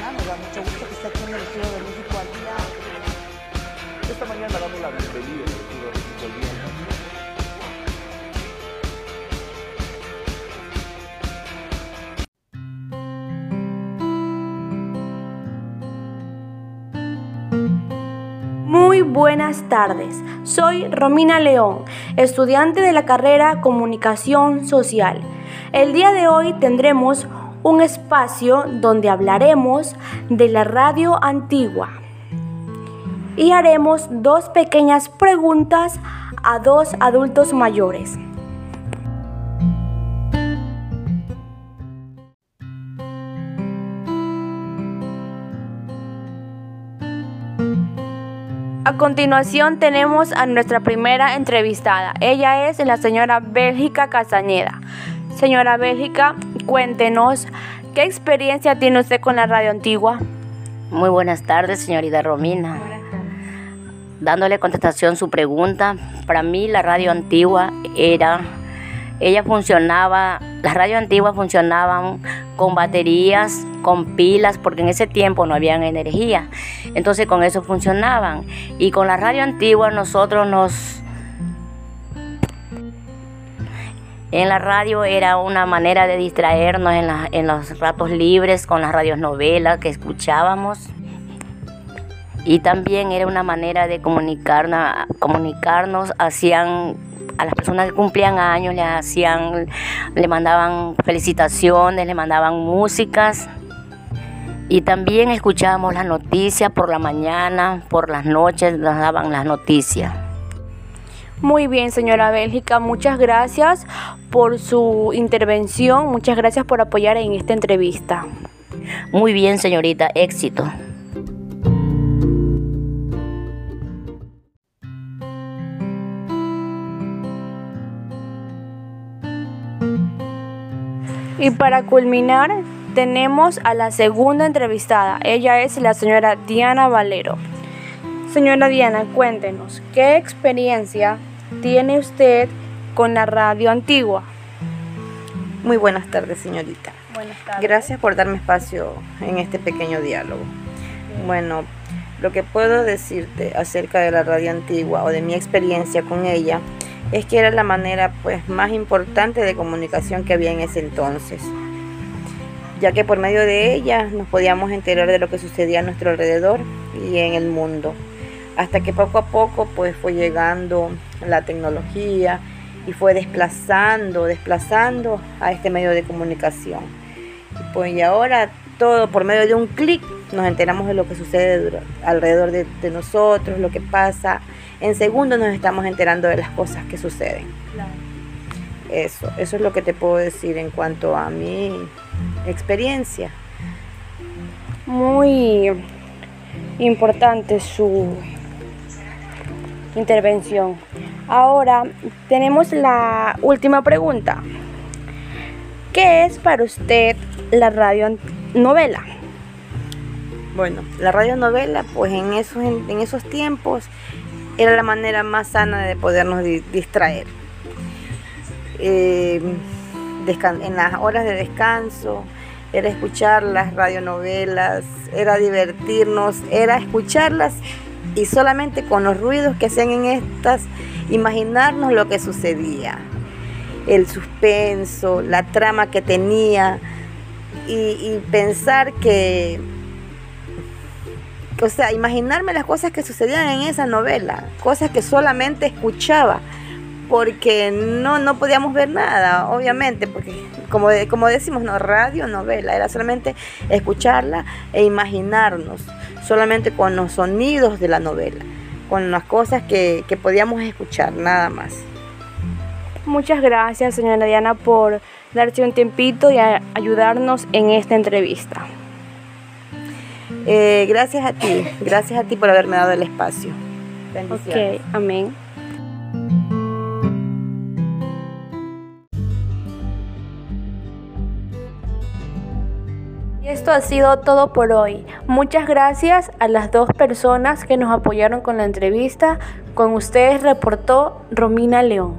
mañana. Nos da mucho gusto que esté aquí en el estudio de México al día. Esta mañana damos la bienvenida en el estudio de México al día. Muy buenas tardes, soy Romina León, estudiante de la carrera Comunicación Social. El día de hoy tendremos un espacio donde hablaremos de la radio antigua y haremos dos pequeñas preguntas a dos adultos mayores. A continuación tenemos a nuestra primera entrevistada. Ella es la señora Bélgica Castañeda. Señora Bélgica, cuéntenos, ¿qué experiencia tiene usted con la radio antigua? Muy buenas tardes, señorita Romina. Dándole contestación a su pregunta, para mí la radio antigua era, ella funcionaba, las radios antiguas funcionaban con baterías, con pilas, porque en ese tiempo no había energía. Entonces con eso funcionaban. Y con la radio antigua nosotros nos... En la radio era una manera de distraernos en, en los ratos libres con las radios novelas que escuchábamos. Y también era una manera de comunicarnos, comunicarnos hacían a las personas que cumplían años, le hacían, le mandaban felicitaciones, le mandaban músicas. Y también escuchábamos las noticias por la mañana, por las noches nos daban las noticias. Muy bien, señora Bélgica, muchas gracias por su intervención, muchas gracias por apoyar en esta entrevista. Muy bien, señorita, éxito. Y para culminar, tenemos a la segunda entrevistada. Ella es la señora Diana Valero. Señora Diana, cuéntenos, ¿qué experiencia tiene usted con la radio antigua? Muy buenas tardes, señorita. Buenas tardes. Gracias por darme espacio en este pequeño diálogo. Bueno, lo que puedo decirte acerca de la radio antigua o de mi experiencia con ella es que era la manera pues más importante de comunicación que había en ese entonces, ya que por medio de ella nos podíamos enterar de lo que sucedía a nuestro alrededor y en el mundo, hasta que poco a poco pues fue llegando la tecnología y fue desplazando, desplazando a este medio de comunicación. Y pues y ahora todo por medio de un clic nos enteramos de lo que sucede alrededor de, de nosotros, lo que pasa. En segundos nos estamos enterando de las cosas que suceden. Eso, eso es lo que te puedo decir en cuanto a mi experiencia. Muy importante su intervención. Ahora tenemos la última pregunta. ¿Qué es para usted la radio an- novela? Bueno, la radionovela, pues en esos, en, esos tiempos era la manera más sana de podernos di- distraer. Eh, en las horas de descanso, era escuchar las radionovelas, era divertirnos, era escucharlas y solamente con los ruidos que hacían en estas, imaginarnos lo que sucedía, el suspenso, la trama que tenía y, y pensar que o sea, imaginarme las cosas que sucedían en esa novela, cosas que solamente escuchaba, porque no, no podíamos ver nada, obviamente, porque como, como decimos, no, radio, novela, era solamente escucharla e imaginarnos, solamente con los sonidos de la novela, con las cosas que, que podíamos escuchar, nada más. Muchas gracias, señora Diana, por darse un tiempito y a- ayudarnos en esta entrevista. Eh, gracias a ti, gracias a ti por haberme dado el espacio. Bendiciones. Ok, amén. Esto ha sido todo por hoy. Muchas gracias a las dos personas que nos apoyaron con la entrevista. Con ustedes reportó Romina León.